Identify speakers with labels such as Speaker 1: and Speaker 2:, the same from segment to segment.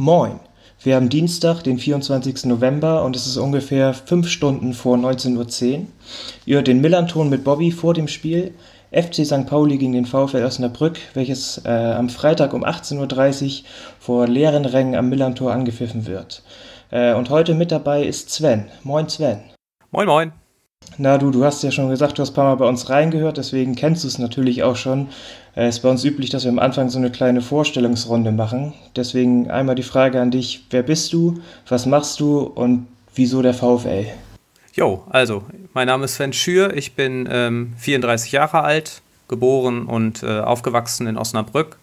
Speaker 1: Moin. Wir haben Dienstag, den 24. November und es ist ungefähr 5 Stunden vor 19.10 Uhr. Ihr hört den Millanton mit Bobby vor dem Spiel. FC St. Pauli gegen den VfL Osnabrück, welches äh, am Freitag um 18.30 Uhr vor leeren Rängen am Millantor angepfiffen wird. Äh, und heute mit dabei ist Sven. Moin Sven.
Speaker 2: Moin moin.
Speaker 1: Na du, du hast ja schon gesagt, du hast ein paar Mal bei uns reingehört, deswegen kennst du es natürlich auch schon. Es äh, ist bei uns üblich, dass wir am Anfang so eine kleine Vorstellungsrunde machen. Deswegen einmal die Frage an dich, wer bist du, was machst du und wieso der VfL?
Speaker 2: Jo, also, mein Name ist Sven Schür, ich bin ähm, 34 Jahre alt, geboren und äh, aufgewachsen in Osnabrück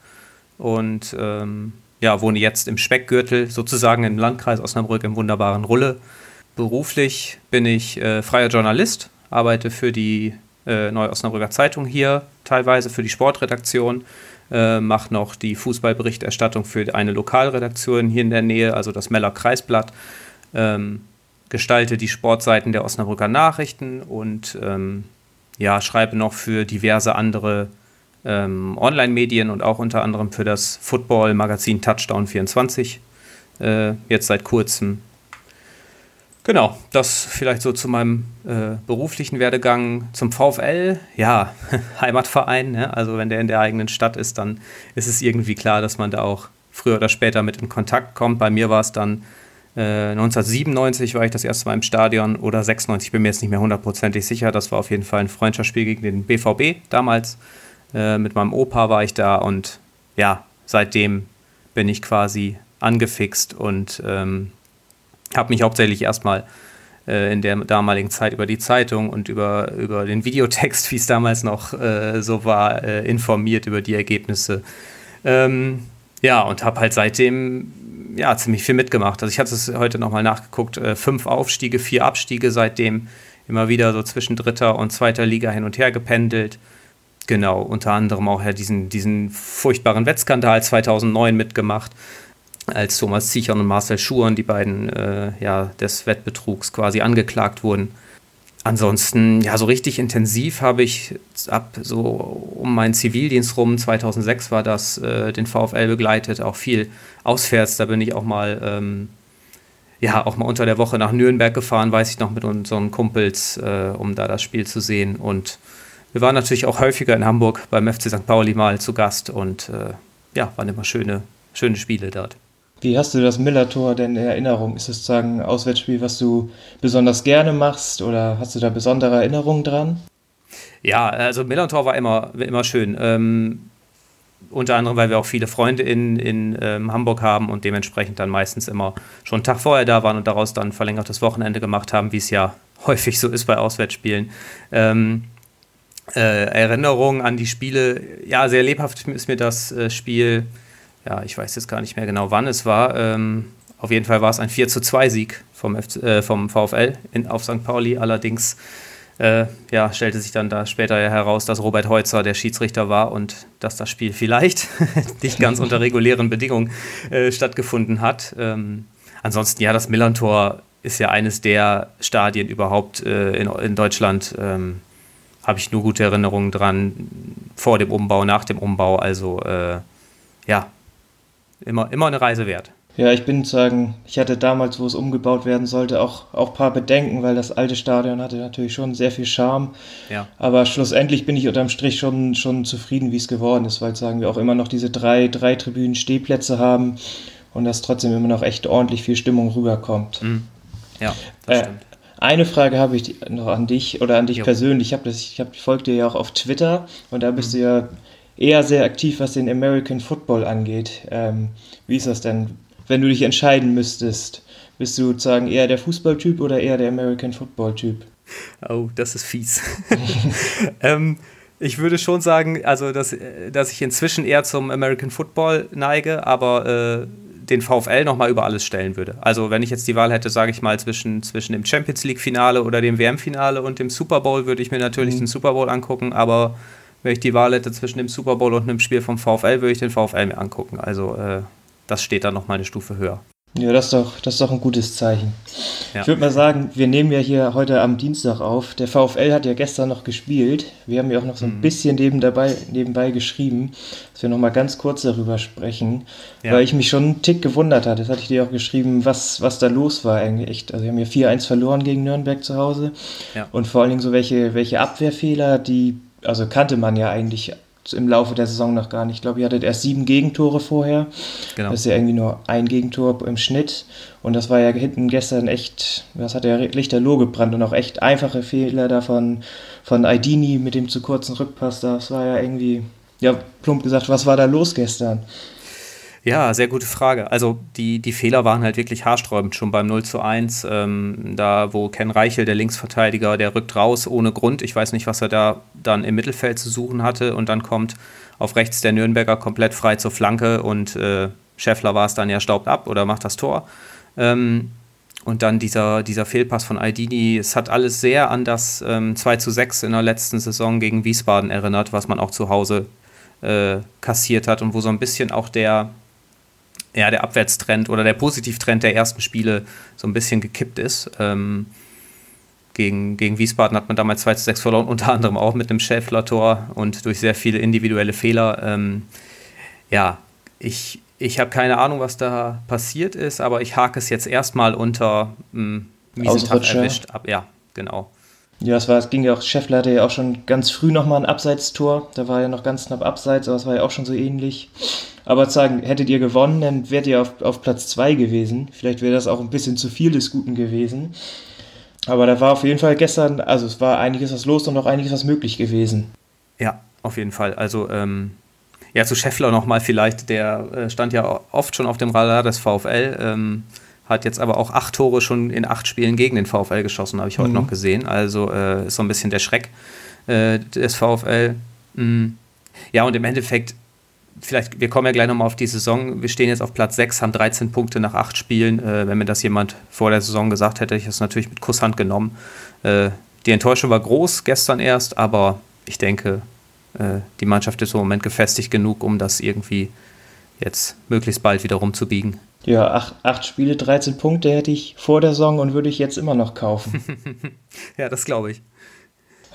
Speaker 2: und ähm, ja, wohne jetzt im Speckgürtel, sozusagen im Landkreis Osnabrück im wunderbaren Rulle. Beruflich bin ich äh, freier Journalist, arbeite für die äh, Neue Osnabrücker Zeitung hier, teilweise für die Sportredaktion, äh, mache noch die Fußballberichterstattung für eine Lokalredaktion hier in der Nähe, also das Meller Kreisblatt. Ähm, gestalte die Sportseiten der Osnabrücker Nachrichten und ähm, ja, schreibe noch für diverse andere ähm, Online-Medien und auch unter anderem für das Football-Magazin Touchdown 24, äh, jetzt seit kurzem. Genau, das vielleicht so zu meinem äh, beruflichen Werdegang zum VfL. Ja, Heimatverein, ne? also wenn der in der eigenen Stadt ist, dann ist es irgendwie klar, dass man da auch früher oder später mit in Kontakt kommt. Bei mir war es dann 1997 äh, war ich das erste Mal im Stadion oder 96, bin mir jetzt nicht mehr hundertprozentig sicher. Das war auf jeden Fall ein Freundschaftsspiel gegen den BVB damals. Äh, mit meinem Opa war ich da und ja, seitdem bin ich quasi angefixt und ähm, habe mich hauptsächlich erstmal äh, in der damaligen Zeit über die Zeitung und über, über den Videotext, wie es damals noch äh, so war, äh, informiert über die Ergebnisse. Ähm, ja, und habe halt seitdem ja, ziemlich viel mitgemacht. Also ich hatte es heute nochmal nachgeguckt, äh, fünf Aufstiege, vier Abstiege seitdem, immer wieder so zwischen dritter und zweiter Liga hin und her gependelt. Genau, unter anderem auch ja diesen, diesen furchtbaren Wettskandal 2009 mitgemacht, als Thomas Zichern und Marcel Schuren, die beiden äh, ja, des Wettbetrugs quasi angeklagt wurden. Ansonsten, ja, so richtig intensiv habe ich ab so um meinen Zivildienst rum, 2006 war das, äh, den VfL begleitet, auch viel auswärts. Da bin ich auch mal, ähm, ja, auch mal unter der Woche nach Nürnberg gefahren, weiß ich noch, mit unseren Kumpels, äh, um da das Spiel zu sehen. Und wir waren natürlich auch häufiger in Hamburg beim FC St. Pauli mal zu Gast und äh, ja, waren immer schöne, schöne Spiele dort.
Speaker 1: Wie hast du das Miller-Tor denn in Erinnerung? Ist es sozusagen ein Auswärtsspiel, was du besonders gerne machst oder hast du da besondere Erinnerungen dran?
Speaker 2: Ja, also Miller-Tor war immer, immer schön. Ähm, unter anderem, weil wir auch viele Freunde in, in ähm, Hamburg haben und dementsprechend dann meistens immer schon einen Tag vorher da waren und daraus dann verlängertes Wochenende gemacht haben, wie es ja häufig so ist bei Auswärtsspielen. Ähm, äh, Erinnerungen an die Spiele, ja, sehr lebhaft ist mir das äh, Spiel ja, ich weiß jetzt gar nicht mehr genau, wann es war. Ähm, auf jeden Fall war es ein 4 zu 2 Sieg vom, äh, vom VfL in, auf St. Pauli. Allerdings äh, ja, stellte sich dann da später ja heraus, dass Robert Heutzer der Schiedsrichter war und dass das Spiel vielleicht nicht ganz unter regulären Bedingungen äh, stattgefunden hat. Ähm, ansonsten, ja, das Millantor ist ja eines der Stadien überhaupt äh, in, in Deutschland. Ähm, Habe ich nur gute Erinnerungen dran, vor dem Umbau, nach dem Umbau. Also, äh, ja, immer, immer eine Reise wert.
Speaker 1: Ja, ich bin sagen, ich hatte damals, wo es umgebaut werden sollte, auch, auch ein paar Bedenken, weil das alte Stadion hatte natürlich schon sehr viel Charme. Ja. Aber schlussendlich bin ich unterm Strich schon, schon zufrieden, wie es geworden ist, weil sagen wir auch immer noch diese drei, drei Tribünen Stehplätze haben und dass trotzdem immer noch echt ordentlich viel Stimmung rüberkommt. Mhm.
Speaker 2: Ja, das äh, stimmt.
Speaker 1: Eine Frage habe ich noch an dich oder an dich jo. persönlich. Ich, hab das, ich hab, folge dir ja auch auf Twitter und da bist mhm. du ja eher sehr aktiv, was den American Football angeht. Ähm, wie ist das denn, wenn du dich entscheiden müsstest? Bist du sozusagen eher der Fußballtyp oder eher der American Football-Typ?
Speaker 2: Oh, das ist fies. ähm, ich würde schon sagen, also dass, dass ich inzwischen eher zum American Football neige, aber äh, den VfL nochmal über alles stellen würde. Also wenn ich jetzt die Wahl hätte, sage ich mal, zwischen, zwischen dem Champions League-Finale oder dem WM-Finale und dem Super Bowl, würde ich mir natürlich mhm. den Super Bowl angucken, aber wenn ich die Wahl hätte zwischen dem Super Bowl und einem Spiel vom VfL, würde ich den VfL mir angucken. Also äh, das steht dann noch mal eine Stufe höher.
Speaker 1: Ja, das ist doch, das ist doch ein gutes Zeichen. Ja. Ich würde mal sagen, wir nehmen ja hier heute am Dienstag auf. Der VfL hat ja gestern noch gespielt. Wir haben ja auch noch so ein mhm. bisschen neben dabei, nebenbei geschrieben, dass wir noch mal ganz kurz darüber sprechen, ja. weil ich mich schon einen Tick gewundert hatte. Das hatte ich dir auch geschrieben, was, was da los war eigentlich echt. Also wir haben ja 4-1 verloren gegen Nürnberg zu Hause. Ja. Und vor allen Dingen so welche, welche Abwehrfehler, die, also kannte man ja eigentlich im Laufe der Saison noch gar nicht. Ich glaube, ihr hattet erst sieben Gegentore vorher. Genau. Das ist ja irgendwie nur ein Gegentor im Schnitt. Und das war ja hinten gestern echt, das hat ja lichterloh gebrannt und auch echt einfache Fehler davon von Aidini mit dem zu kurzen Rückpass. Das war ja irgendwie, ja, plump gesagt, was war da los gestern?
Speaker 2: Ja, sehr gute Frage. Also die, die Fehler waren halt wirklich haarsträubend schon beim 0 zu 1. Ähm, da, wo Ken Reichel, der Linksverteidiger, der rückt raus ohne Grund. Ich weiß nicht, was er da dann im Mittelfeld zu suchen hatte. Und dann kommt auf rechts der Nürnberger komplett frei zur Flanke und äh, Scheffler war es dann ja staubt ab oder macht das Tor. Ähm, und dann dieser, dieser Fehlpass von Aldini, es hat alles sehr an das ähm, 2 zu 6 in der letzten Saison gegen Wiesbaden erinnert, was man auch zu Hause äh, kassiert hat und wo so ein bisschen auch der, ja, der Abwärtstrend oder der Positivtrend der ersten Spiele so ein bisschen gekippt ist. Ähm, gegen, gegen Wiesbaden hat man damals 2 zu 6 verloren, unter anderem auch mit einem Schäffler-Tor und durch sehr viele individuelle Fehler. Ähm, ja, ich, ich habe keine Ahnung, was da passiert ist, aber ich hake es jetzt erstmal unter hm, miesen Tag erwischt ab. Ja, genau.
Speaker 1: Ja, es, war, es ging ja auch, Scheffler hatte ja auch schon ganz früh nochmal ein Abseitstor. Da war ja noch ganz knapp abseits, aber es war ja auch schon so ähnlich. Aber sagen, hättet ihr gewonnen, dann wärt ihr auf, auf Platz 2 gewesen. Vielleicht wäre das auch ein bisschen zu viel des Guten gewesen. Aber da war auf jeden Fall gestern, also es war einiges was los und noch einiges was möglich gewesen.
Speaker 2: Ja, auf jeden Fall. Also, ähm, ja, zu Scheffler nochmal vielleicht, der äh, stand ja oft schon auf dem Radar des VfL, ähm, hat jetzt aber auch acht Tore schon in acht Spielen gegen den VfL geschossen, habe ich heute mhm. noch gesehen. Also äh, ist so ein bisschen der Schreck äh, des VfL. Mhm. Ja, und im Endeffekt vielleicht, wir kommen ja gleich nochmal auf die Saison. Wir stehen jetzt auf Platz 6, haben 13 Punkte nach 8 Spielen. Äh, wenn mir das jemand vor der Saison gesagt hätte, hätte ich das natürlich mit Kusshand genommen. Äh, die Enttäuschung war groß gestern erst, aber ich denke, äh, die Mannschaft ist im Moment gefestigt genug, um das irgendwie jetzt möglichst bald wieder rumzubiegen.
Speaker 1: Ja, 8 acht Spiele, 13 Punkte hätte ich vor der Saison und würde ich jetzt immer noch kaufen.
Speaker 2: ja, das glaube ich.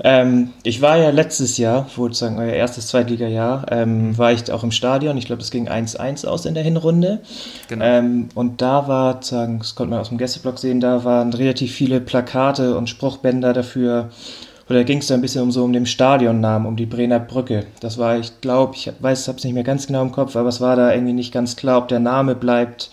Speaker 1: Ähm, ich war ja letztes Jahr, sozusagen euer erstes Zweitliga-Jahr, ähm, war ich auch im Stadion. Ich glaube, das ging 1-1 aus in der Hinrunde. Genau. Ähm, und da war, sagen, das konnte man aus dem Gästeblock sehen, da waren relativ viele Plakate und Spruchbänder dafür. Oder ging es da ein bisschen um so um den Stadionnamen, um die Brenner Brücke. Das war, ich glaube, ich weiß, habe es nicht mehr ganz genau im Kopf, aber es war da irgendwie nicht ganz klar, ob der Name bleibt.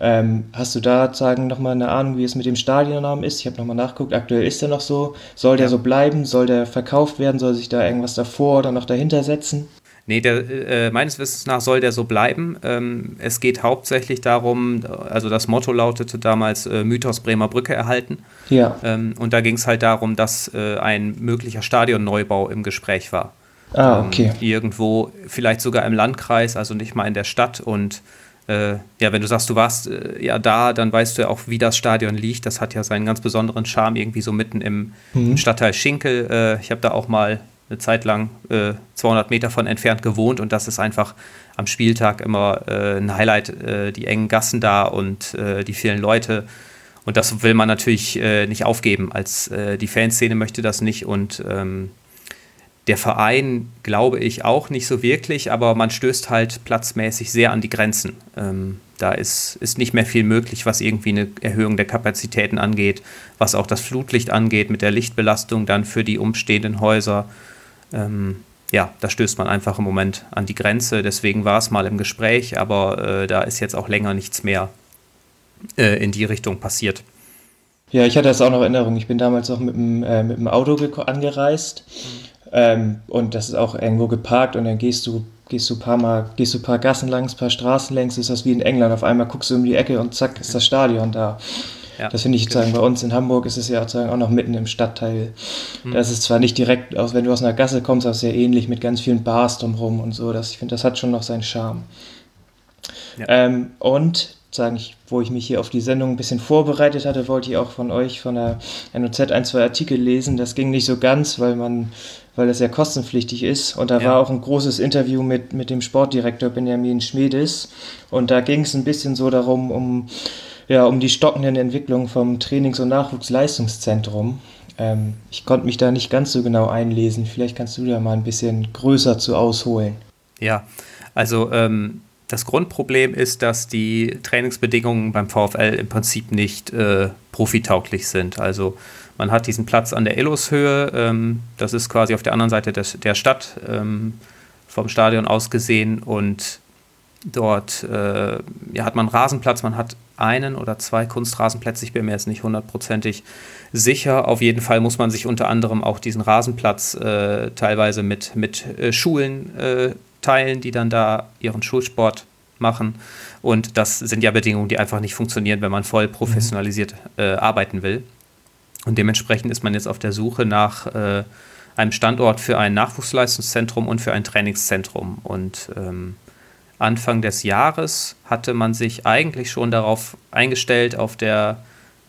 Speaker 1: Ähm, hast du da sagen nochmal eine Ahnung, wie es mit dem Stadionnamen ist? Ich habe nochmal nachgeguckt, aktuell ist der noch so. Soll der so bleiben? Soll der verkauft werden? Soll sich da irgendwas davor oder noch dahinter setzen?
Speaker 2: Nee, der, äh, meines Wissens nach soll der so bleiben. Ähm, es geht hauptsächlich darum, also das Motto lautete damals äh, Mythos Bremer Brücke erhalten. Ja. Ähm, und da ging es halt darum, dass äh, ein möglicher Stadionneubau im Gespräch war. Ah, okay. Ähm, irgendwo, vielleicht sogar im Landkreis, also nicht mal in der Stadt. Und äh, ja, wenn du sagst, du warst äh, ja da, dann weißt du ja auch, wie das Stadion liegt. Das hat ja seinen ganz besonderen Charme, irgendwie so mitten im, mhm. Stadtteil Schinkel. Äh, ich habe da auch mal eine Zeit lang äh, 200 Meter von entfernt gewohnt und das ist einfach am Spieltag immer äh, ein Highlight, äh, die engen Gassen da und die vielen Leute. Und das will man natürlich nicht aufgeben. Als die Fanszene möchte das nicht und ähm, der Verein glaube ich auch nicht so wirklich, aber man stößt halt platzmäßig sehr an die Grenzen. Ähm, da ist, ist nicht mehr viel möglich, was irgendwie eine Erhöhung der Kapazitäten angeht, was auch das Flutlicht angeht, mit der Lichtbelastung dann für die umstehenden Häuser. Ähm, ja, da stößt man einfach im Moment an die Grenze. Deswegen war es mal im Gespräch, aber äh, da ist jetzt auch länger nichts mehr äh, in die Richtung passiert.
Speaker 1: Ja, ich hatte das auch noch Erinnerung. Ich bin damals auch mit dem, äh, mit dem Auto angereist. Ähm, und das ist auch irgendwo geparkt und dann gehst du, gehst du ein paar Mal, gehst du paar Gassen längs, ein paar Straßen längs, ist das wie in England. Auf einmal guckst du um die Ecke und zack, ist das Stadion da. Ja, das finde ich sagen, bei uns in Hamburg ist es ja auch noch mitten im Stadtteil. Mhm. Das ist zwar nicht direkt, auch wenn du aus einer Gasse kommst, auch sehr ähnlich mit ganz vielen Bars drumherum und so. Das, ich finde, das hat schon noch seinen Charme. Ja. Ähm, und sagen, ich, wo ich mich hier auf die Sendung ein bisschen vorbereitet hatte, wollte ich auch von euch von der NOZ ein, zwei Artikel lesen. Das ging nicht so ganz, weil man, weil das ja kostenpflichtig ist. Und da ja. war auch ein großes Interview mit, mit dem Sportdirektor Benjamin Schmedis. Und da ging es ein bisschen so darum, um, ja, um die stockenden Entwicklungen vom Trainings- und Nachwuchsleistungszentrum. Ähm, ich konnte mich da nicht ganz so genau einlesen. Vielleicht kannst du da mal ein bisschen größer zu ausholen.
Speaker 2: Ja, also ähm, das Grundproblem ist, dass die Trainingsbedingungen beim VfL im Prinzip nicht äh, profitauglich sind. Also man hat diesen Platz an der Illushöhe, ähm, das ist quasi auf der anderen Seite des, der Stadt ähm, vom Stadion aus gesehen und dort äh, ja, hat man einen Rasenplatz, man hat einen oder zwei Kunstrasenplätze, ich bin mir jetzt nicht hundertprozentig sicher. Auf jeden Fall muss man sich unter anderem auch diesen Rasenplatz äh, teilweise mit, mit äh, Schulen äh, teilen, die dann da ihren Schulsport machen. Und das sind ja Bedingungen, die einfach nicht funktionieren, wenn man voll professionalisiert äh, arbeiten will. Und dementsprechend ist man jetzt auf der Suche nach äh, einem Standort für ein Nachwuchsleistungszentrum und für ein Trainingszentrum. Und ähm, Anfang des Jahres hatte man sich eigentlich schon darauf eingestellt, auf der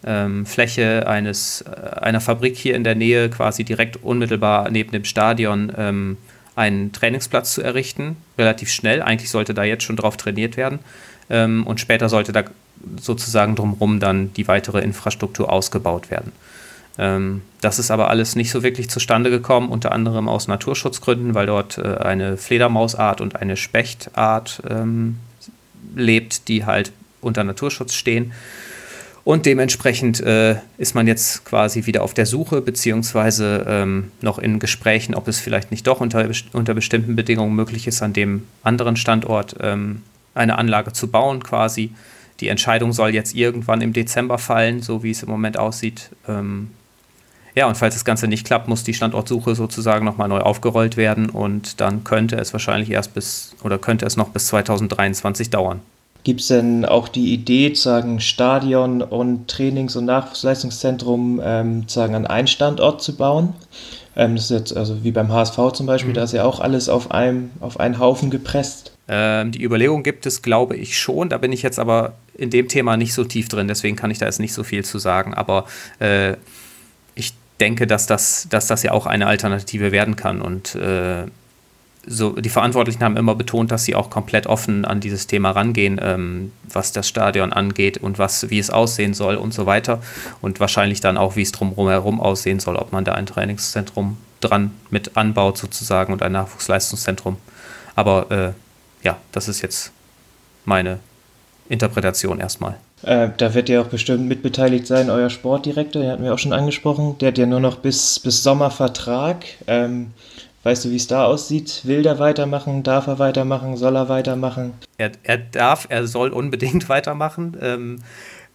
Speaker 2: ähm, Fläche eines, äh, einer Fabrik hier in der Nähe, quasi direkt unmittelbar neben dem Stadion, ähm, einen Trainingsplatz zu errichten, relativ schnell. Eigentlich sollte da jetzt schon drauf trainiert werden. Ähm, und später sollte da sozusagen drumherum dann die weitere Infrastruktur ausgebaut werden. Ähm, das ist aber alles nicht so wirklich zustande gekommen, unter anderem aus Naturschutzgründen, weil dort äh, eine Fledermausart und eine Spechtart ähm, lebt, die halt unter Naturschutz stehen. Und dementsprechend äh, ist man jetzt quasi wieder auf der Suche, beziehungsweise ähm, noch in Gesprächen, ob es vielleicht nicht doch unter, unter bestimmten Bedingungen möglich ist, an dem anderen Standort ähm, eine Anlage zu bauen, quasi. Die Entscheidung soll jetzt irgendwann im Dezember fallen, so wie es im Moment aussieht. Ähm, ja, und falls das Ganze nicht klappt, muss die Standortsuche sozusagen nochmal neu aufgerollt werden und dann könnte es wahrscheinlich erst bis oder könnte es noch bis 2023 dauern.
Speaker 1: Gibt es denn auch die Idee, sagen Stadion und Trainings- und Nachwuchsleistungszentrum ähm, sagen an einen Standort zu bauen? Ähm, das ist jetzt also wie beim HSV zum Beispiel, mhm. da ist ja auch alles auf einem auf einen Haufen gepresst.
Speaker 2: Ähm, die Überlegung gibt es, glaube ich schon. Da bin ich jetzt aber in dem Thema nicht so tief drin, deswegen kann ich da jetzt nicht so viel zu sagen. Aber äh, ich denke, dass das, dass das ja auch eine Alternative werden kann und äh, so, die Verantwortlichen haben immer betont, dass sie auch komplett offen an dieses Thema rangehen, ähm, was das Stadion angeht und was, wie es aussehen soll und so weiter. Und wahrscheinlich dann auch, wie es drumherum aussehen soll, ob man da ein Trainingszentrum dran mit anbaut sozusagen und ein Nachwuchsleistungszentrum. Aber äh, ja, das ist jetzt meine Interpretation erstmal.
Speaker 1: Äh, da wird ja auch bestimmt mitbeteiligt sein, euer Sportdirektor, den hatten wir auch schon angesprochen. Der hat ja nur noch bis, bis Sommer Vertrag. Ähm, Weißt du, wie es da aussieht? Will er weitermachen? Darf er weitermachen? Soll er weitermachen?
Speaker 2: Er, er darf, er soll unbedingt weitermachen. Ähm,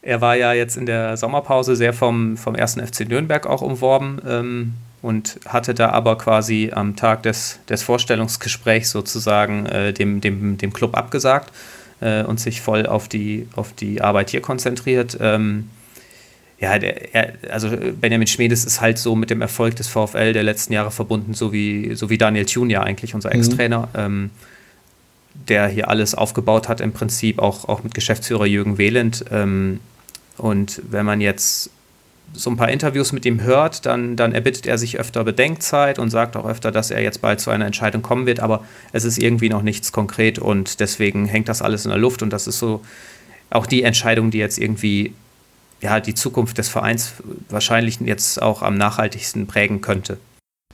Speaker 2: er war ja jetzt in der Sommerpause sehr vom, vom ersten FC Nürnberg auch umworben ähm, und hatte da aber quasi am Tag des, des Vorstellungsgesprächs sozusagen äh, dem, dem, dem Club abgesagt äh, und sich voll auf die, auf die Arbeit hier konzentriert. Ähm, ja, der, er, also Benjamin Schmedes ist halt so mit dem Erfolg des VfL der letzten Jahre verbunden, so wie, so wie Daniel Thun ja eigentlich, unser mhm. Ex-Trainer, ähm, der hier alles aufgebaut hat, im Prinzip auch, auch mit Geschäftsführer Jürgen Wehland. Ähm, und wenn man jetzt so ein paar Interviews mit ihm hört, dann, dann erbittet er sich öfter Bedenkzeit und sagt auch öfter, dass er jetzt bald zu einer Entscheidung kommen wird, aber es ist irgendwie noch nichts konkret und deswegen hängt das alles in der Luft und das ist so auch die Entscheidung, die jetzt irgendwie ja, die Zukunft des Vereins wahrscheinlich jetzt auch am nachhaltigsten prägen könnte.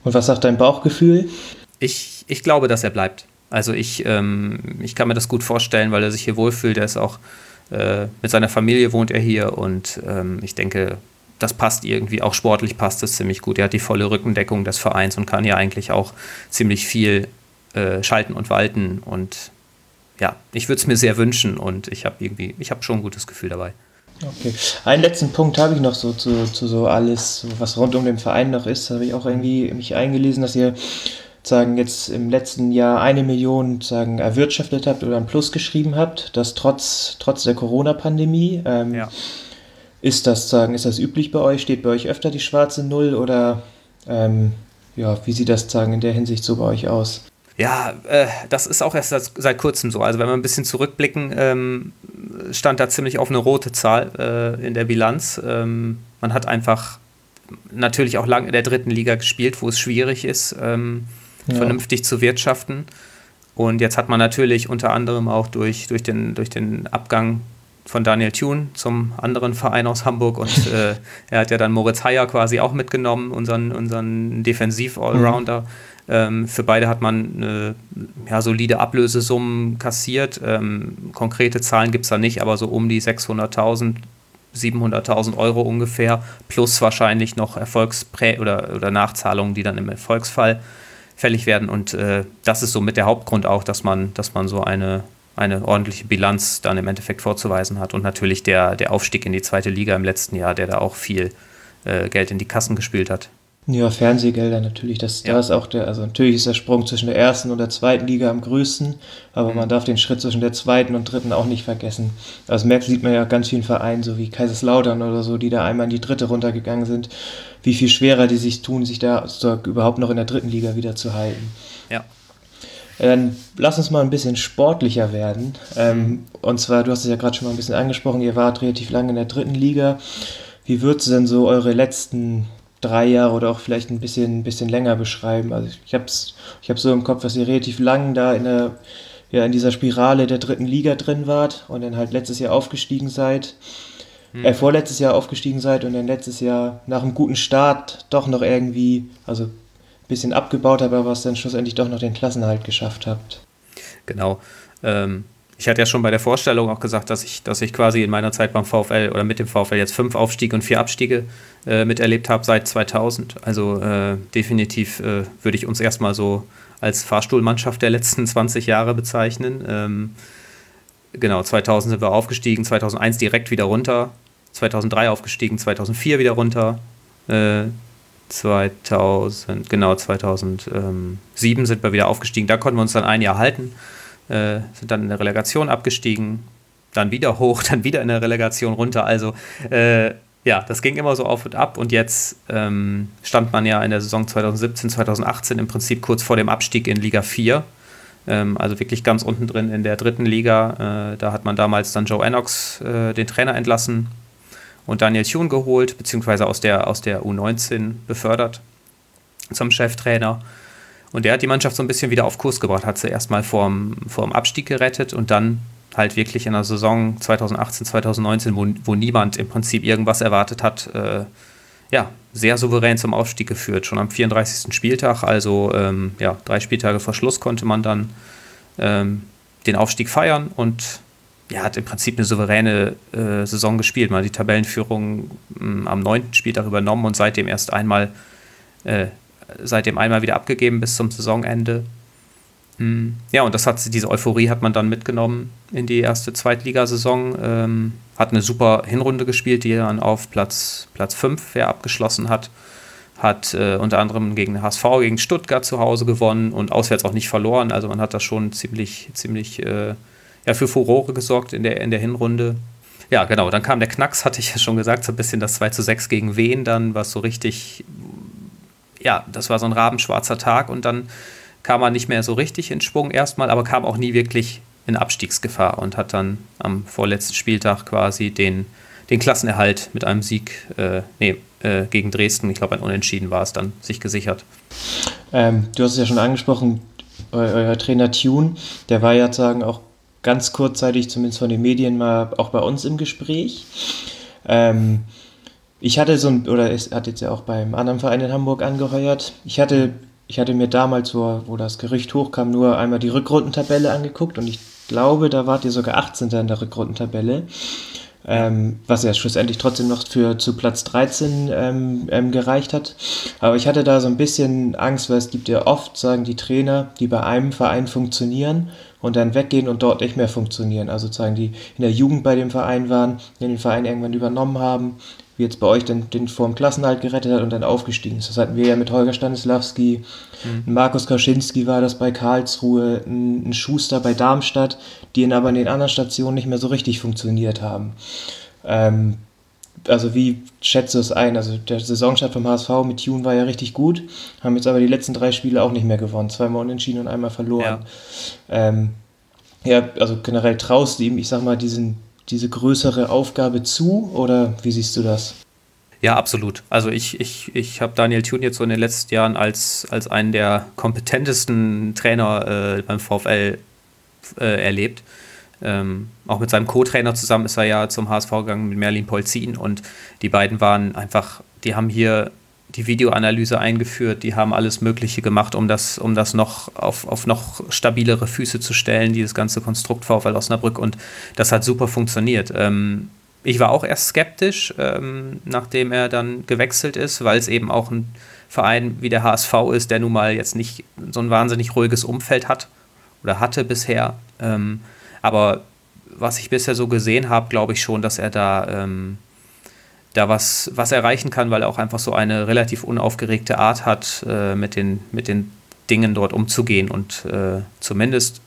Speaker 1: Und was sagt dein Bauchgefühl?
Speaker 2: Ich, ich glaube, dass er bleibt. Also ich, ähm, ich kann mir das gut vorstellen, weil er sich hier wohlfühlt. Er ist auch äh, mit seiner Familie wohnt er hier und ähm, ich denke, das passt irgendwie, auch sportlich passt es ziemlich gut. Er hat die volle Rückendeckung des Vereins und kann ja eigentlich auch ziemlich viel äh, schalten und walten. Und ja, ich würde es mir sehr wünschen und ich habe irgendwie, ich habe schon ein gutes Gefühl dabei.
Speaker 1: Okay. Einen letzten Punkt habe ich noch so zu, zu so alles, was rund um den Verein noch ist. Da habe ich auch irgendwie mich eingelesen, dass ihr sagen jetzt im letzten Jahr eine Million sagen erwirtschaftet habt oder ein Plus geschrieben habt, das trotz trotz der Corona-Pandemie. Ähm, ja. Ist das sagen ist das üblich bei euch? Steht bei euch öfter die schwarze Null oder ähm, ja wie sieht das sagen in der Hinsicht so bei euch aus?
Speaker 2: Ja, äh, das ist auch erst seit, seit, kurzem so. Also wenn wir ein bisschen zurückblicken, ähm, stand da ziemlich auf eine rote Zahl äh, in der Bilanz. Ähm, man hat einfach natürlich auch lang in der dritten Liga gespielt, wo es schwierig ist, ähm, ja. vernünftig zu wirtschaften. Und jetzt hat man natürlich unter anderem auch durch, durch, den, durch den Abgang von Daniel Thune zum anderen Verein aus Hamburg und äh, er hat ja dann Moritz Heyer quasi auch mitgenommen, unseren, unseren Defensiv-Allrounder. Mhm. Ähm, für beide hat man eine ja, solide Ablösesummen kassiert. Ähm, konkrete Zahlen gibt es da nicht, aber so um die 600.000 700.000 Euro ungefähr, plus wahrscheinlich noch Erfolgsprä- oder, oder Nachzahlungen, die dann im Erfolgsfall fällig werden. Und äh, das ist so mit der Hauptgrund auch, dass man, dass man so eine, eine ordentliche Bilanz dann im Endeffekt vorzuweisen hat. Und natürlich der, der Aufstieg in die zweite Liga im letzten Jahr, der da auch viel äh, Geld in die Kassen gespielt hat.
Speaker 1: Ja, Fernsehgelder natürlich. Das, ja. da ist auch der, also natürlich ist der Sprung zwischen der ersten und der zweiten Liga am größten, aber mhm. man darf den Schritt zwischen der zweiten und dritten auch nicht vergessen. Also merkt, sieht man ja ganz vielen Vereinen, so wie Kaiserslautern oder so, die da einmal in die dritte runtergegangen sind, wie viel schwerer die sich tun, sich da überhaupt noch in der dritten Liga wieder zu halten.
Speaker 2: Ja.
Speaker 1: Dann lass uns mal ein bisschen sportlicher werden. Ähm, und zwar, du hast es ja gerade schon mal ein bisschen angesprochen, ihr wart relativ lange in der dritten Liga. Wie würdest du denn so eure letzten drei Jahre oder auch vielleicht ein bisschen, ein bisschen länger beschreiben. Also ich habe ich hab so im Kopf, dass ihr relativ lang da in der ja, in dieser Spirale der dritten Liga drin wart und dann halt letztes Jahr aufgestiegen seid. Hm. Äh, vorletztes Jahr aufgestiegen seid und dann letztes Jahr nach einem guten Start doch noch irgendwie, also bisschen abgebaut habt, aber was dann schlussendlich doch noch den Klassenhalt geschafft habt.
Speaker 2: Genau. Ähm, ich hatte ja schon bei der Vorstellung auch gesagt, dass ich, dass ich quasi in meiner Zeit beim VfL oder mit dem VfL jetzt fünf Aufstiege und vier Abstiege äh, miterlebt habe seit 2000. Also äh, definitiv äh, würde ich uns erstmal so als Fahrstuhlmannschaft der letzten 20 Jahre bezeichnen. Ähm, genau, 2000 sind wir aufgestiegen, 2001 direkt wieder runter, 2003 aufgestiegen, 2004 wieder runter. 2000, äh, genau, 2007 sind wir wieder aufgestiegen. Da konnten wir uns dann ein Jahr halten äh, sind dann in der Relegation abgestiegen, dann wieder hoch, dann wieder in der Relegation runter. Also äh, ja, das ging immer so auf und ab und jetzt ähm, stand man ja in der Saison 2017, 2018 im Prinzip kurz vor dem Abstieg in Liga 4. Ähm, also wirklich ganz unten drin in der dritten Liga. Äh, da hat man damals dann Joe Ennox, äh, den Trainer, entlassen und Daniel Thune geholt, beziehungsweise aus der, aus der U19 befördert zum Cheftrainer. Und der hat die Mannschaft so ein bisschen wieder auf Kurs gebracht, hat sie erstmal vorm, vorm Abstieg gerettet und dann halt wirklich in der Saison 2018, 2019, wo, wo niemand im Prinzip irgendwas erwartet hat, äh, ja, sehr souverän zum Aufstieg geführt. Schon am 34. Spieltag, also ähm, ja, drei Spieltage vor Schluss, konnte man dann ähm, den Aufstieg feiern und ja, hat im Prinzip eine souveräne äh, Saison gespielt. Man hat die Tabellenführung mh, mm, am neunten Spieltag übernommen und seitdem erst einmal äh, seitdem einmal wieder abgegeben bis zum Saisonende. Hm. Ja, und das hat diese Euphorie hat man dann mitgenommen in die erste Zweitligasaison. Ähm, hat eine super Hinrunde gespielt, die dann auf Platz, Platz 5 abgeschlossen hat. Hat äh, unter anderem gegen HSV, gegen Stuttgart zu Hause gewonnen und auswärts auch nicht verloren. Also man hat da schon ziemlich, ziemlich äh, ja, für Furore gesorgt in der, in der Hinrunde. Ja, genau. Dann kam der Knacks, hatte ich ja schon gesagt, so ein bisschen das 2 zu 6 gegen Wien, dann, was so richtig, ja, das war so ein rabenschwarzer Tag und dann kam er nicht mehr so richtig in Schwung erstmal, aber kam auch nie wirklich in Abstiegsgefahr und hat dann am vorletzten Spieltag quasi den, den Klassenerhalt mit einem Sieg äh, nee, äh, gegen Dresden, ich glaube ein Unentschieden war es dann, sich gesichert.
Speaker 1: Ähm, du hast es ja schon angesprochen, euer, euer Trainer Tune, der war ja sagen auch ganz kurzzeitig, zumindest von den Medien, mal auch bei uns im Gespräch. Ähm, ich hatte so ein, oder es hat jetzt ja auch beim anderen Verein in Hamburg angeheuert. Ich hatte, ich hatte mir damals, wo, wo das Gerücht hochkam, nur einmal die Rückrundentabelle angeguckt und ich glaube, da wart ihr sogar 18. in der Rückrundentabelle. Ähm, was ja schlussendlich trotzdem noch für zu Platz 13 ähm, ähm, gereicht hat. Aber ich hatte da so ein bisschen Angst, weil es gibt ja oft, sagen die Trainer, die bei einem Verein funktionieren und dann weggehen und dort nicht mehr funktionieren. Also sozusagen die in der Jugend bei dem Verein waren, den Verein irgendwann übernommen haben, wie jetzt bei euch den, den vor Klassenhalt gerettet hat und dann aufgestiegen ist. Das hatten wir ja mit Holger Stanislawski, mhm. Markus Kaczynski war das bei Karlsruhe, ein, ein, Schuster bei Darmstadt, die in aber in den anderen Stationen nicht mehr so richtig funktioniert haben. Ähm, also wie schätzt du es ein? Also der Saisonstart vom HSV mit Tune war ja richtig gut, haben jetzt aber die letzten drei Spiele auch nicht mehr gewonnen. Zweimal unentschieden und einmal verloren. Ja, ähm, ja also generell traust du ihm, ich sag mal, diesen, diese größere Aufgabe zu oder wie siehst du das?
Speaker 2: Ja, absolut. Also ich, ich, ich habe Daniel Thune jetzt so in den letzten Jahren als, als einen der kompetentesten Trainer äh, beim VfL äh, erlebt. Ähm, auch mit seinem Co-Trainer zusammen ist er ja zum HSV gegangen mit Merlin Polzin und die beiden waren einfach, die haben hier die Videoanalyse eingeführt, die haben alles Mögliche gemacht, um das, um das noch auf, auf noch stabilere Füße zu stellen, dieses ganze Konstrukt VfL Osnabrück und das hat super funktioniert. Ähm, ich war auch erst skeptisch, ähm, nachdem er dann gewechselt ist, weil es eben auch ein Verein wie der HSV ist, der nun mal jetzt nicht so ein wahnsinnig ruhiges Umfeld hat oder hatte bisher. Ähm, aber was ich bisher so gesehen habe, glaube ich schon, dass er da, ähm, da was, was erreichen kann, weil er auch einfach so eine relativ unaufgeregte Art hat, äh, mit, den, mit den Dingen dort umzugehen und äh, zumindest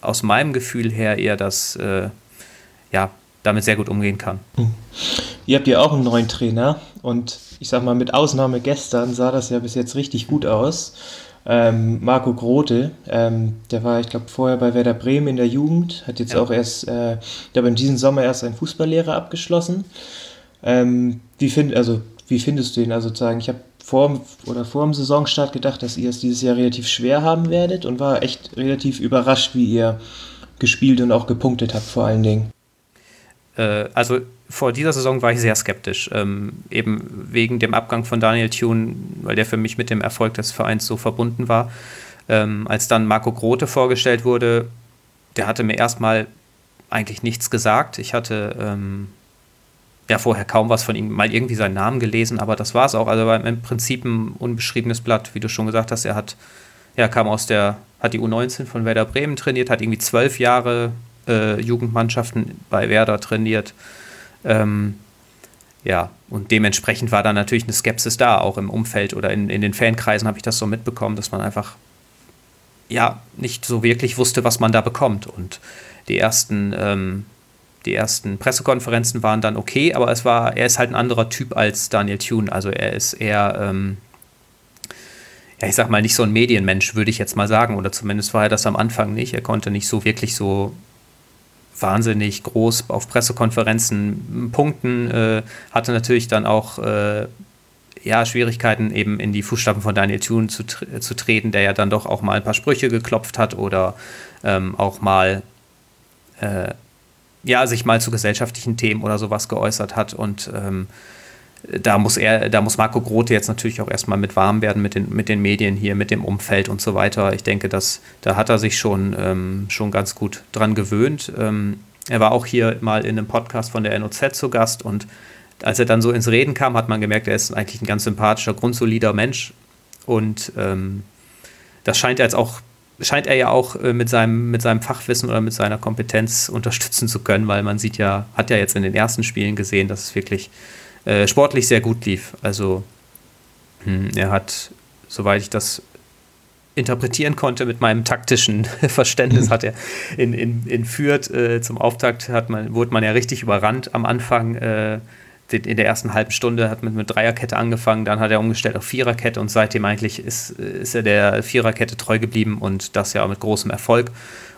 Speaker 2: aus meinem Gefühl her eher das, äh, ja, damit sehr gut umgehen kann. Hm.
Speaker 1: Ihr habt ja auch einen neuen Trainer und ich sag mal, mit Ausnahme gestern sah das ja bis jetzt richtig gut aus ähm, Marco Grote, ähm, der war, ich glaube, vorher bei Werder Bremen in der Jugend, hat jetzt ja. auch erst, äh, der hat in diesem Sommer erst seinen Fußballlehrer abgeschlossen. Ähm, wie, find, also, wie findest du ihn? Also sozusagen, ich habe vor oder vor dem Saisonstart gedacht, dass ihr es dieses Jahr relativ schwer haben werdet und war echt relativ überrascht, wie ihr gespielt und auch gepunktet habt vor allen Dingen.
Speaker 2: Äh, also vor dieser Saison war ich sehr skeptisch, ähm, eben wegen dem Abgang von Daniel Thune, weil der für mich mit dem Erfolg des Vereins so verbunden war. Ähm, als dann Marco Grote vorgestellt wurde, der hatte mir erstmal eigentlich nichts gesagt. Ich hatte ähm, ja vorher kaum was von ihm, mal irgendwie seinen Namen gelesen, aber das war es auch. Also war im Prinzip ein unbeschriebenes Blatt, wie du schon gesagt hast. Er hat, ja, kam aus der, hat die U19 von Werder Bremen trainiert, hat irgendwie zwölf Jahre äh, Jugendmannschaften bei Werder trainiert ähm, ja, und dementsprechend war da natürlich eine Skepsis da, auch im Umfeld oder in, in den Fankreisen habe ich das so mitbekommen, dass man einfach ja nicht so wirklich wusste, was man da bekommt. Und die ersten, ähm, die ersten Pressekonferenzen waren dann okay, aber es war, er ist halt ein anderer Typ als Daniel Thune. Also er ist eher, ähm, ja, ich sag mal, nicht so ein Medienmensch, würde ich jetzt mal sagen. Oder zumindest war er das am Anfang nicht. Er konnte nicht so wirklich so wahnsinnig groß auf Pressekonferenzen punkten, äh, hatte natürlich dann auch äh, ja, Schwierigkeiten, eben in die Fußstapfen von Daniel Thune zu, zu treten, der ja dann doch auch mal ein paar Sprüche geklopft hat oder ähm, auch mal äh, ja, sich mal zu gesellschaftlichen Themen oder sowas geäußert hat und ähm, da muss er, da muss Marco Grote jetzt natürlich auch erstmal mit warm werden mit den, mit den Medien hier, mit dem Umfeld und so weiter. Ich denke, dass, da hat er sich schon, ähm, schon ganz gut dran gewöhnt. Ähm, er war auch hier mal in einem Podcast von der NOZ zu Gast und als er dann so ins Reden kam, hat man gemerkt, er ist eigentlich ein ganz sympathischer, grundsolider Mensch. Und ähm, das scheint er jetzt auch, scheint er ja auch äh, mit, seinem, mit seinem Fachwissen oder mit seiner Kompetenz unterstützen zu können, weil man sieht ja, hat ja jetzt in den ersten Spielen gesehen, dass es wirklich äh, sportlich sehr gut lief. Also hm, er hat, soweit ich das interpretieren konnte mit meinem taktischen Verständnis, hat er in, in, in Fürth äh, zum Auftakt hat man, wurde man ja richtig überrannt am Anfang. Äh, in der ersten halben Stunde hat man mit Dreierkette angefangen, dann hat er umgestellt auf Viererkette und seitdem eigentlich ist, ist er der Viererkette treu geblieben und das ja mit großem Erfolg.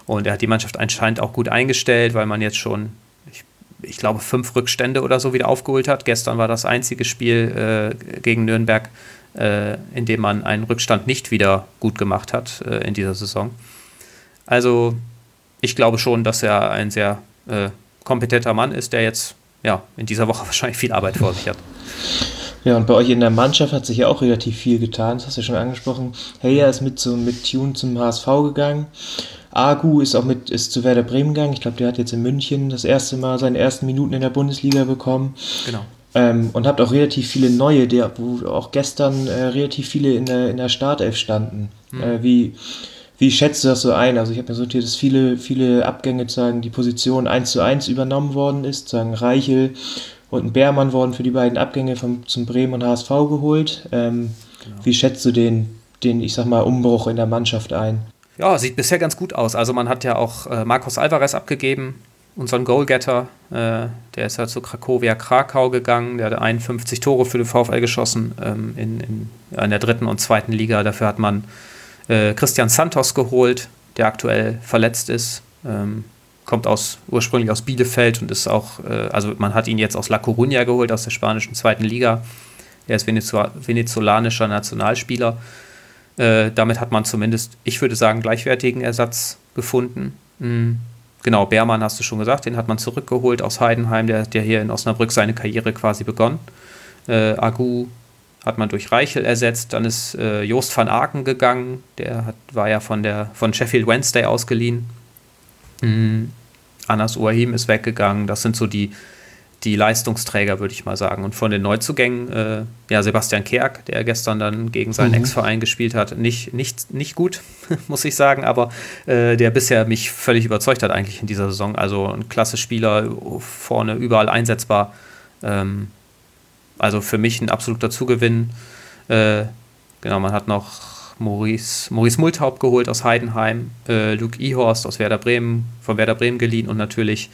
Speaker 2: Und er hat die Mannschaft anscheinend auch gut eingestellt, weil man jetzt schon ich glaube, fünf Rückstände oder so wieder aufgeholt hat. Gestern war das einzige Spiel äh, gegen Nürnberg, äh, in dem man einen Rückstand nicht wieder gut gemacht hat äh, in dieser Saison. Also ich glaube schon, dass er ein sehr äh, kompetenter Mann ist, der jetzt ja, in dieser Woche wahrscheinlich viel Arbeit vor sich hat.
Speaker 1: Ja, und bei euch in der Mannschaft hat sich ja auch relativ viel getan. Das hast du ja schon angesprochen. Heya ist mit, so, mit Tune zum HSV gegangen. Agu ist auch mit ist zu Werder Bremen gegangen. Ich glaube, der hat jetzt in München das erste Mal seine ersten Minuten in der Bundesliga bekommen.
Speaker 2: Genau.
Speaker 1: Ähm, und habt auch relativ viele neue, der, wo auch gestern äh, relativ viele in der, in der Startelf standen. Mhm. Äh, wie, wie schätzt du das so ein? Also ich habe mir notiert, dass viele, viele Abgänge sagen, die Position 1 zu 1 übernommen worden ist, sagen Reichel und ein Bärmann wurden für die beiden Abgänge vom, zum Bremen und HSV geholt. Ähm, genau. Wie schätzt du den, den, ich sag mal, Umbruch in der Mannschaft ein?
Speaker 2: Ja, sieht bisher ganz gut aus. Also man hat ja auch äh, Marcos Alvarez abgegeben, unseren Goalgetter. Äh, der ist ja zu Krakowia Krakau gegangen. Der hat 51 Tore für den VfL geschossen ähm, in, in, in, der dritten und zweiten Liga. Dafür hat man äh, Christian Santos geholt, der aktuell verletzt ist. Ähm, kommt aus, ursprünglich aus Bielefeld und ist auch, äh, also man hat ihn jetzt aus La Coruña geholt, aus der spanischen zweiten Liga. Er ist venezolanischer Nationalspieler. Äh, damit hat man zumindest, ich würde sagen, gleichwertigen Ersatz gefunden. Mhm. Genau, Beermann hast du schon gesagt, den hat man zurückgeholt aus Heidenheim, der, der hier in Osnabrück seine Karriere quasi begonnen. Äh, Agu hat man durch Reichel ersetzt, dann ist äh, Joost van Aken gegangen, der hat, war ja von, der, von Sheffield Wednesday ausgeliehen. Mhm. Anas Ouahim ist weggegangen, das sind so die, die Leistungsträger, würde ich mal sagen. Und von den Neuzugängen, äh, ja, Sebastian Kerk, der gestern dann gegen seinen mhm. Ex-Verein gespielt hat, nicht, nicht, nicht gut, muss ich sagen, aber äh, der bisher mich völlig überzeugt hat eigentlich in dieser Saison. Also ein klasse Spieler, vorne überall einsetzbar. Ähm, also für mich ein absoluter Zugewinn. Äh, genau, man hat noch Maurice, Maurice Multhaupt geholt aus Heidenheim, äh, Luke Ihorst aus Werder Bremen, von Werder Bremen geliehen und natürlich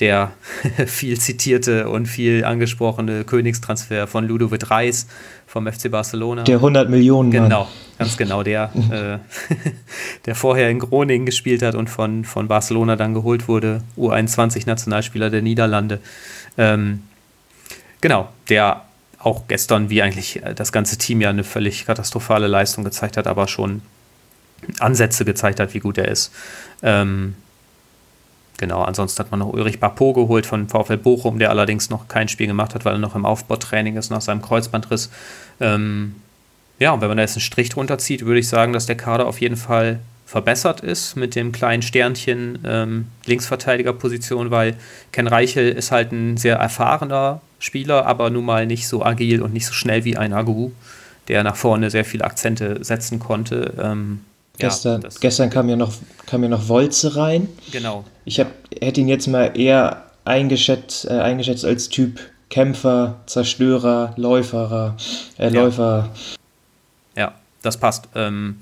Speaker 2: der viel zitierte und viel angesprochene Königstransfer von Ludovic Reis vom FC Barcelona.
Speaker 1: Der 100 Millionen.
Speaker 2: Mann. Genau, ganz genau der, äh, der vorher in Groningen gespielt hat und von, von Barcelona dann geholt wurde, U21-Nationalspieler der Niederlande. Ähm, genau, der auch gestern, wie eigentlich das ganze Team ja eine völlig katastrophale Leistung gezeigt hat, aber schon Ansätze gezeigt hat, wie gut er ist. Ähm, Genau, ansonsten hat man noch Ulrich Bapo geholt von VfL Bochum, der allerdings noch kein Spiel gemacht hat, weil er noch im Aufbautraining ist nach seinem Kreuzbandriss. Ähm, ja, und wenn man da jetzt einen Strich drunter zieht, würde ich sagen, dass der Kader auf jeden Fall verbessert ist mit dem kleinen Sternchen ähm, Linksverteidigerposition, weil Ken Reichel ist halt ein sehr erfahrener Spieler, aber nun mal nicht so agil und nicht so schnell wie ein Agu, der nach vorne sehr viele Akzente setzen konnte. Ähm,
Speaker 1: Gestern, ja, gestern kam ja noch, kam ja noch Wolze rein.
Speaker 2: Genau.
Speaker 1: Ich hab, hätte ihn jetzt mal eher eingeschätzt, äh, eingeschätzt als Typ Kämpfer, Zerstörer, Läuferer, äh, Läufer.
Speaker 2: Ja, das passt. Ähm,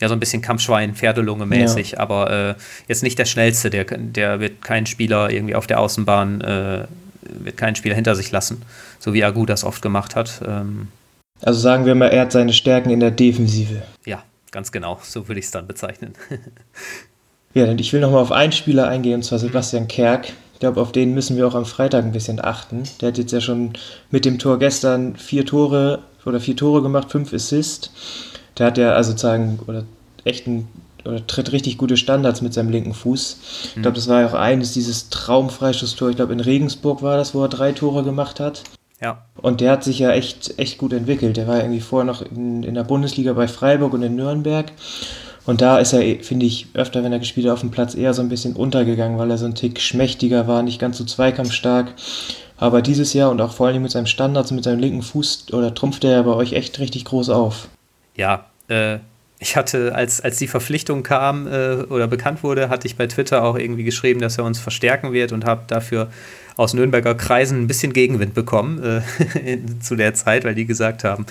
Speaker 2: ja, so ein bisschen Kampfschwein, Pferdelunge mäßig, ja. aber äh, jetzt nicht der schnellste. Der, der wird keinen Spieler irgendwie auf der Außenbahn, äh, wird keinen Spieler hinter sich lassen, so wie Agu das oft gemacht hat. Ähm,
Speaker 1: also sagen wir mal, er hat seine Stärken in der Defensive.
Speaker 2: Ja, ganz genau, so würde ich es dann bezeichnen.
Speaker 1: ja, und ich will nochmal auf einen Spieler eingehen, und zwar Sebastian Kerk. Ich glaube, auf den müssen wir auch am Freitag ein bisschen achten. Der hat jetzt ja schon mit dem Tor gestern vier Tore oder vier Tore gemacht, fünf Assists. Der hat ja also sozusagen oder echt ein, oder tritt richtig gute Standards mit seinem linken Fuß. Ich glaube, mhm. das war ja auch eines dieses Traumfreistoßtor. Ich glaube, in Regensburg war das, wo er drei Tore gemacht hat.
Speaker 2: Ja.
Speaker 1: Und der hat sich ja echt, echt gut entwickelt. Der war irgendwie vorher noch in, in der Bundesliga bei Freiburg und in Nürnberg. Und da ist er, finde ich, öfter, wenn er gespielt hat, auf dem Platz eher so ein bisschen untergegangen, weil er so ein Tick schmächtiger war, nicht ganz so zweikampfstark. Aber dieses Jahr und auch vor allem mit seinem Standards, mit seinem linken Fuß, oder trumpft er ja bei euch echt richtig groß auf.
Speaker 2: Ja, äh, ich hatte, als, als die Verpflichtung kam äh, oder bekannt wurde, hatte ich bei Twitter auch irgendwie geschrieben, dass er uns verstärken wird und habe dafür aus Nürnberger Kreisen ein bisschen Gegenwind bekommen äh, zu der Zeit, weil die gesagt haben,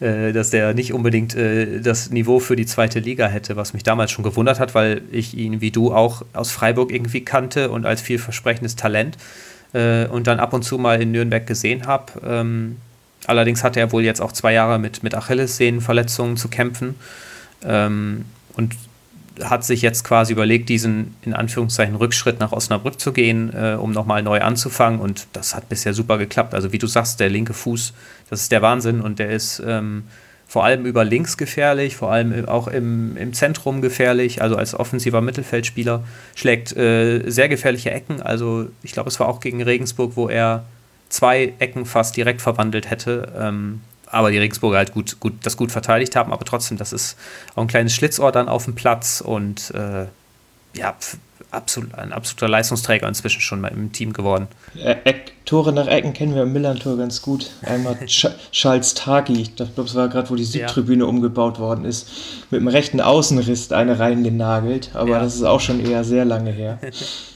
Speaker 2: äh, dass der nicht unbedingt äh, das Niveau für die zweite Liga hätte, was mich damals schon gewundert hat, weil ich ihn wie du auch aus Freiburg irgendwie kannte und als vielversprechendes Talent äh, und dann ab und zu mal in Nürnberg gesehen habe. Ähm, allerdings hatte er wohl jetzt auch zwei Jahre mit, mit Achillessehnenverletzungen zu kämpfen. Ähm, und hat sich jetzt quasi überlegt, diesen in Anführungszeichen Rückschritt nach Osnabrück zu gehen, äh, um nochmal neu anzufangen. Und das hat bisher super geklappt. Also wie du sagst, der linke Fuß, das ist der Wahnsinn und der ist ähm, vor allem über links gefährlich, vor allem auch im, im Zentrum gefährlich, also als offensiver Mittelfeldspieler, schlägt äh, sehr gefährliche Ecken. Also ich glaube, es war auch gegen Regensburg, wo er zwei Ecken fast direkt verwandelt hätte. Ähm, aber die Regensburger halt gut, gut, das gut verteidigt haben. Aber trotzdem, das ist auch ein kleines Schlitzohr dann auf dem Platz und äh, ja, absolut, ein absoluter Leistungsträger inzwischen schon mal im Team geworden.
Speaker 1: Eck, Tore nach Ecken kennen wir im Millern-Tor ganz gut. Einmal Sch Charles Taki, ich glaube, es war gerade, wo die Südtribüne ja. umgebaut worden ist, mit dem rechten Außenriss eine reingenagelt, aber ja. das ist auch schon eher sehr lange her.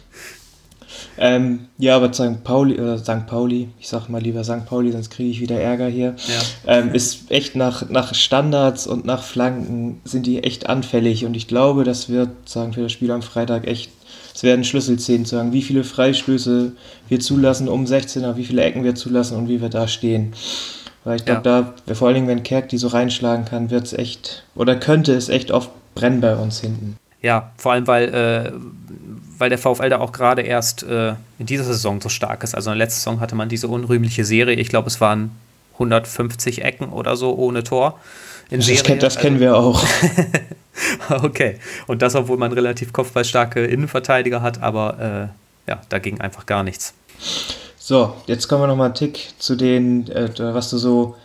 Speaker 1: Ähm, ja, aber St. Pauli, oder St. Pauli, ich sag mal lieber St. Pauli, sonst kriege ich wieder Ärger hier, ja. ähm, ist echt nach, nach Standards und nach Flanken sind die echt anfällig und ich glaube, das wird, sagen für das Spiel am Freitag echt es werden Schlüsselszenen sagen, wie viele Freistöße wir zulassen um 16er, wie viele Ecken wir zulassen und wie wir da stehen. Weil ich glaube, ja. da, vor allen Dingen, wenn Kerk die so reinschlagen kann, wird es echt, oder könnte es echt oft brennen bei uns hinten.
Speaker 2: Ja, vor allem, weil, äh, weil der VfL da auch gerade erst äh, in dieser Saison so stark ist. Also in der letzten Saison hatte man diese unrühmliche Serie. Ich glaube, es waren 150 Ecken oder so ohne Tor.
Speaker 1: In das, Serie. das kennen wir auch.
Speaker 2: okay. Und das, obwohl man relativ kopfballstarke Innenverteidiger hat, aber äh, ja, da ging einfach gar nichts.
Speaker 1: So, jetzt kommen wir nochmal einen Tick zu den, äh, was du so,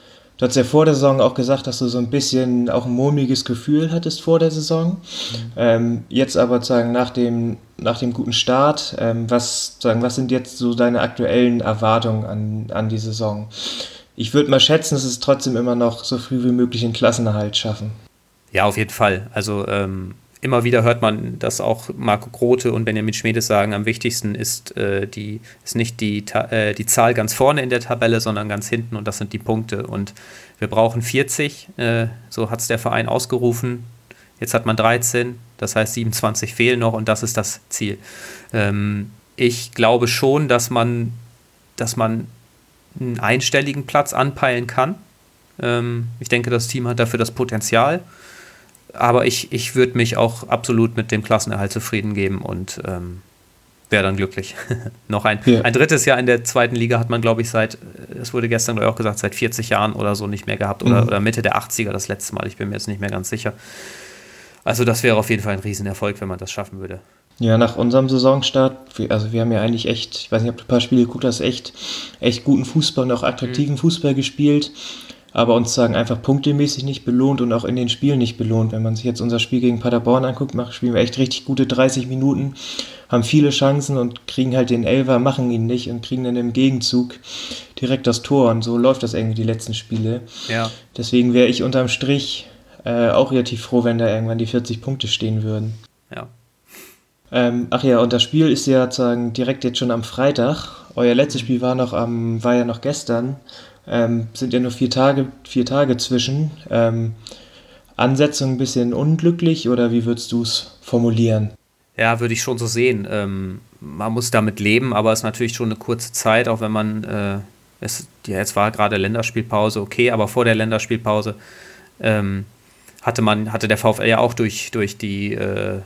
Speaker 1: du hast ja vor der Saison auch gesagt, dass du so ein bisschen auch ein mulmiges Gefühl hattest vor der Saison. Mhm. Ähm, jetzt aber sagen, nach dem, nach dem guten Start, ähm, was, sagen, was sind jetzt so deine aktuellen Erwartungen an, an die Saison? Ich würde mal schätzen, dass es trotzdem immer noch so früh wie möglich den Klassenerhalt schaffen.
Speaker 2: Ja, auf jeden Fall. Also ähm, immer wieder hört man, dass auch Marco Grote und Benjamin Schmedes sagen, am wichtigsten ist, äh, die, ist nicht die, äh, die Zahl ganz vorne in der Tabelle, sondern ganz hinten und das sind die Punkte. Und wir brauchen 40, äh, so hat es der Verein ausgerufen. Jetzt hat man 13, das heißt 27 fehlen noch und das ist das Ziel. Ähm, ich glaube schon, dass man, dass man einen einstelligen Platz anpeilen kann. Ähm, ich denke, das Team hat dafür das Potenzial aber ich, ich würde mich auch absolut mit dem Klassenerhalt zufrieden geben und ähm, wäre dann glücklich. Noch ein, ja. ein drittes Jahr in der zweiten Liga hat man, glaube ich, seit, es wurde gestern auch gesagt, seit 40 Jahren oder so nicht mehr gehabt oder, mhm. oder Mitte der 80er das letzte Mal. Ich bin mir jetzt nicht mehr ganz sicher. Also das wäre auf jeden Fall ein Riesenerfolg, wenn man das schaffen würde.
Speaker 1: Ja, nach unserem Saisonstart, also wir haben ja eigentlich echt, ich weiß nicht, ob du ein paar Spiele geguckt hast, echt, echt guten Fußball und auch attraktiven mhm. Fußball gespielt aber uns sagen einfach punktemäßig nicht belohnt und auch in den Spielen nicht belohnt. Wenn man sich jetzt unser Spiel gegen Paderborn anguckt, machen, spielen wir echt richtig gute 30 Minuten, haben viele Chancen und kriegen halt den Elver, machen ihn nicht und kriegen dann im Gegenzug direkt das Tor. Und so läuft das irgendwie die letzten Spiele.
Speaker 2: Ja.
Speaker 1: Deswegen wäre ich unterm Strich äh, auch relativ froh, wenn da irgendwann die 40 Punkte stehen würden.
Speaker 2: Ja.
Speaker 1: Ähm, ach ja, und das Spiel ist ja sozusagen direkt jetzt schon am Freitag. Euer letztes Spiel war noch am, war ja noch gestern. Ähm, sind ja nur vier Tage, vier Tage zwischen. Ähm, Ansetzung ein bisschen unglücklich oder wie würdest du es formulieren?
Speaker 2: Ja, würde ich schon so sehen. Ähm, man muss damit leben, aber es ist natürlich schon eine kurze Zeit, auch wenn man, äh, es, ja, jetzt war gerade Länderspielpause, okay, aber vor der Länderspielpause ähm, hatte man, hatte der VfL ja auch durch, durch die äh, äh,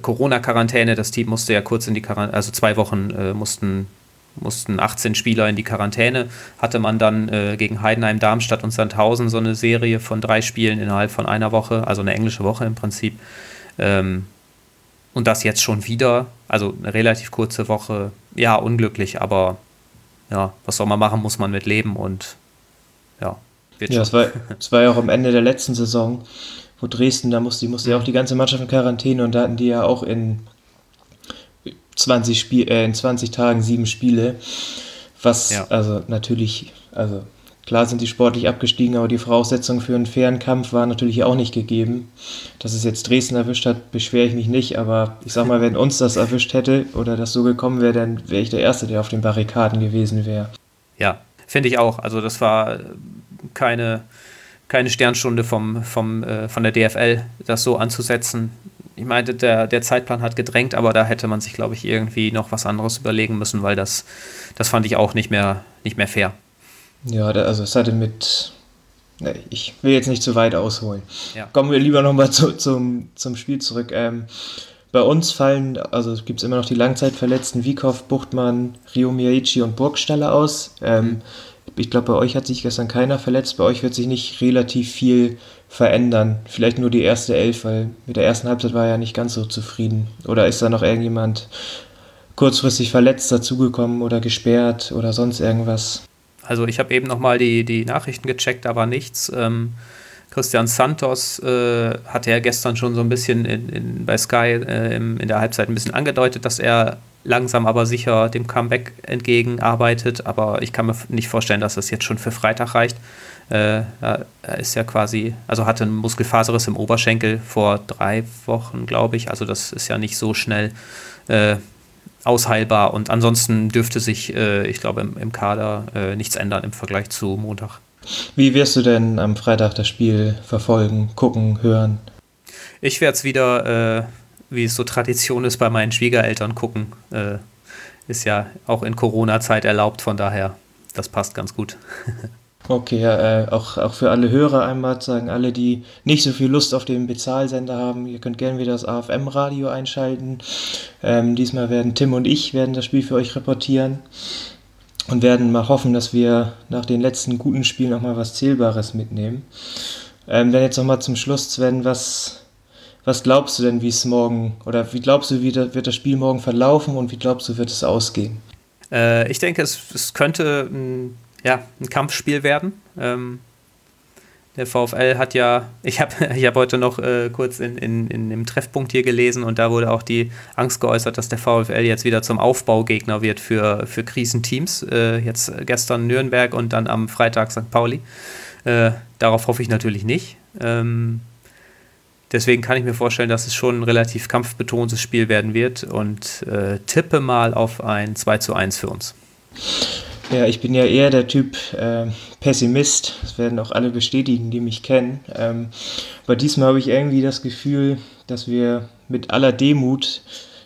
Speaker 2: Corona-Quarantäne, das Team musste ja kurz in die Quarantäne, also zwei Wochen äh, mussten mussten 18 Spieler in die Quarantäne, hatte man dann äh, gegen Heidenheim, Darmstadt und Sandhausen so eine Serie von drei Spielen innerhalb von einer Woche, also eine englische Woche im Prinzip. Ähm, und das jetzt schon wieder, also eine relativ kurze Woche, ja, unglücklich, aber ja, was soll man machen, muss man mit leben und ja,
Speaker 1: wird ja, schon. Es war, es war ja auch am Ende der letzten Saison, wo Dresden, da musste, musste ja auch die ganze Mannschaft in Quarantäne und da hatten die ja auch in 20, Spiel, äh, in 20 Tagen sieben Spiele. Was ja. also natürlich, also klar sind die sportlich abgestiegen, aber die Voraussetzungen für einen fairen Kampf waren natürlich auch nicht gegeben. Dass es jetzt Dresden erwischt hat, beschwere ich mich nicht, aber ich sag mal, wenn uns das erwischt hätte oder das so gekommen wäre, dann wäre ich der Erste, der auf den Barrikaden gewesen wäre.
Speaker 2: Ja, finde ich auch. Also das war keine, keine Sternstunde vom, vom, äh, von der DFL, das so anzusetzen ich meinte, der, der Zeitplan hat gedrängt, aber da hätte man sich, glaube ich, irgendwie noch was anderes überlegen müssen, weil das, das fand ich auch nicht mehr, nicht mehr fair.
Speaker 1: Ja, also es hatte mit. Ich will jetzt nicht zu weit ausholen. Ja. Kommen wir lieber nochmal zu, zum, zum Spiel zurück. Ähm, bei uns fallen, also gibt es immer noch die Langzeitverletzten Wiekow, Buchtmann, Rio Miyachi und Burgstaller aus. Ähm, mhm. Ich glaube, bei euch hat sich gestern keiner verletzt. Bei euch wird sich nicht relativ viel verändern. Vielleicht nur die erste Elf, weil mit der ersten Halbzeit war er ja nicht ganz so zufrieden. Oder ist da noch irgendjemand kurzfristig verletzt dazugekommen oder gesperrt oder sonst irgendwas?
Speaker 2: Also ich habe eben nochmal die, die Nachrichten gecheckt, da war nichts. Ähm, Christian Santos äh, hatte ja gestern schon so ein bisschen in, in, bei Sky äh, in der Halbzeit ein bisschen angedeutet, dass er langsam aber sicher dem Comeback entgegenarbeitet. Aber ich kann mir nicht vorstellen, dass das jetzt schon für Freitag reicht. Äh, er ist ja quasi, also hatte einen Muskelfaserriss im Oberschenkel vor drei Wochen, glaube ich. Also das ist ja nicht so schnell äh, ausheilbar. Und ansonsten dürfte sich, äh, ich glaube, im, im Kader äh, nichts ändern im Vergleich zu Montag.
Speaker 1: Wie wirst du denn am Freitag das Spiel verfolgen, gucken, hören?
Speaker 2: Ich werde es wieder äh, wie es so Tradition ist, bei meinen Schwiegereltern gucken. Äh, ist ja auch in Corona-Zeit erlaubt, von daher, das passt ganz gut.
Speaker 1: Okay, ja, äh, auch, auch für alle Hörer einmal sagen, alle, die nicht so viel Lust auf den Bezahlsender haben, ihr könnt gerne wieder das AFM-Radio einschalten. Ähm, diesmal werden Tim und ich werden das Spiel für euch reportieren und werden mal hoffen, dass wir nach den letzten guten Spielen noch mal was Zählbares mitnehmen. Ähm, dann jetzt noch mal zum Schluss, Sven, was, was glaubst du denn, wie es morgen, oder wie glaubst du, wie da, wird das Spiel morgen verlaufen und wie glaubst du, wird es ausgehen?
Speaker 2: Äh, ich denke, es, es könnte ein ja, ein Kampfspiel werden. Ähm, der VfL hat ja, ich habe ich hab heute noch äh, kurz in, in, in dem Treffpunkt hier gelesen und da wurde auch die Angst geäußert, dass der VfL jetzt wieder zum Aufbaugegner wird für, für Krisenteams. Äh, jetzt gestern Nürnberg und dann am Freitag St. Pauli. Äh, darauf hoffe ich natürlich nicht. Ähm, deswegen kann ich mir vorstellen, dass es schon ein relativ kampfbetontes Spiel werden wird und äh, tippe mal auf ein 2 zu 1 für uns.
Speaker 1: Ja, ich bin ja eher der Typ äh, Pessimist. Das werden auch alle bestätigen, die mich kennen. Ähm, aber diesmal habe ich irgendwie das Gefühl, dass wir mit aller Demut,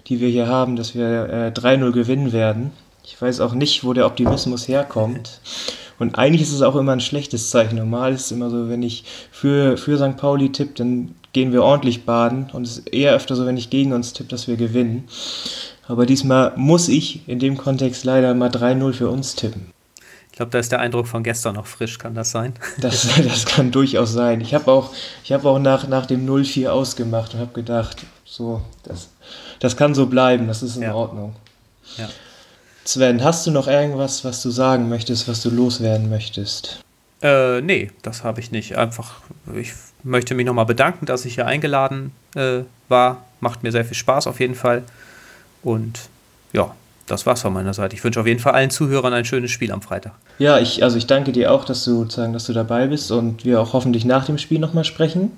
Speaker 1: die wir hier haben, dass wir äh, 3-0 gewinnen werden. Ich weiß auch nicht, wo der Optimismus herkommt. Und eigentlich ist es auch immer ein schlechtes Zeichen. Normal ist es immer so, wenn ich für, für St. Pauli tippe, dann gehen wir ordentlich baden. Und es ist eher öfter so, wenn ich gegen uns tippe, dass wir gewinnen. Aber diesmal muss ich in dem Kontext leider mal 3-0 für uns tippen.
Speaker 2: Ich glaube, da ist der Eindruck von gestern noch frisch, kann das sein?
Speaker 1: Das, das kann durchaus sein. Ich habe auch, ich hab auch nach, nach dem 0-4 ausgemacht und habe gedacht, so, das, das kann so bleiben, das ist in ja. Ordnung. Ja. Sven, hast du noch irgendwas, was du sagen möchtest, was du loswerden möchtest?
Speaker 2: Äh, nee, das habe ich nicht. Einfach, ich möchte mich nochmal bedanken, dass ich hier eingeladen äh, war. Macht mir sehr viel Spaß auf jeden Fall. Und ja, das war's von meiner Seite. Ich wünsche auf jeden Fall allen Zuhörern ein schönes Spiel am Freitag.
Speaker 1: Ja, ich, also ich danke dir auch, dass du, sagen, dass du dabei bist und wir auch hoffentlich nach dem Spiel nochmal sprechen.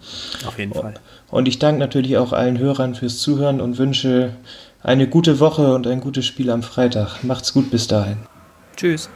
Speaker 2: Auf jeden Fall.
Speaker 1: Und ich danke natürlich auch allen Hörern fürs Zuhören und wünsche eine gute Woche und ein gutes Spiel am Freitag. Macht's gut bis dahin.
Speaker 2: Tschüss.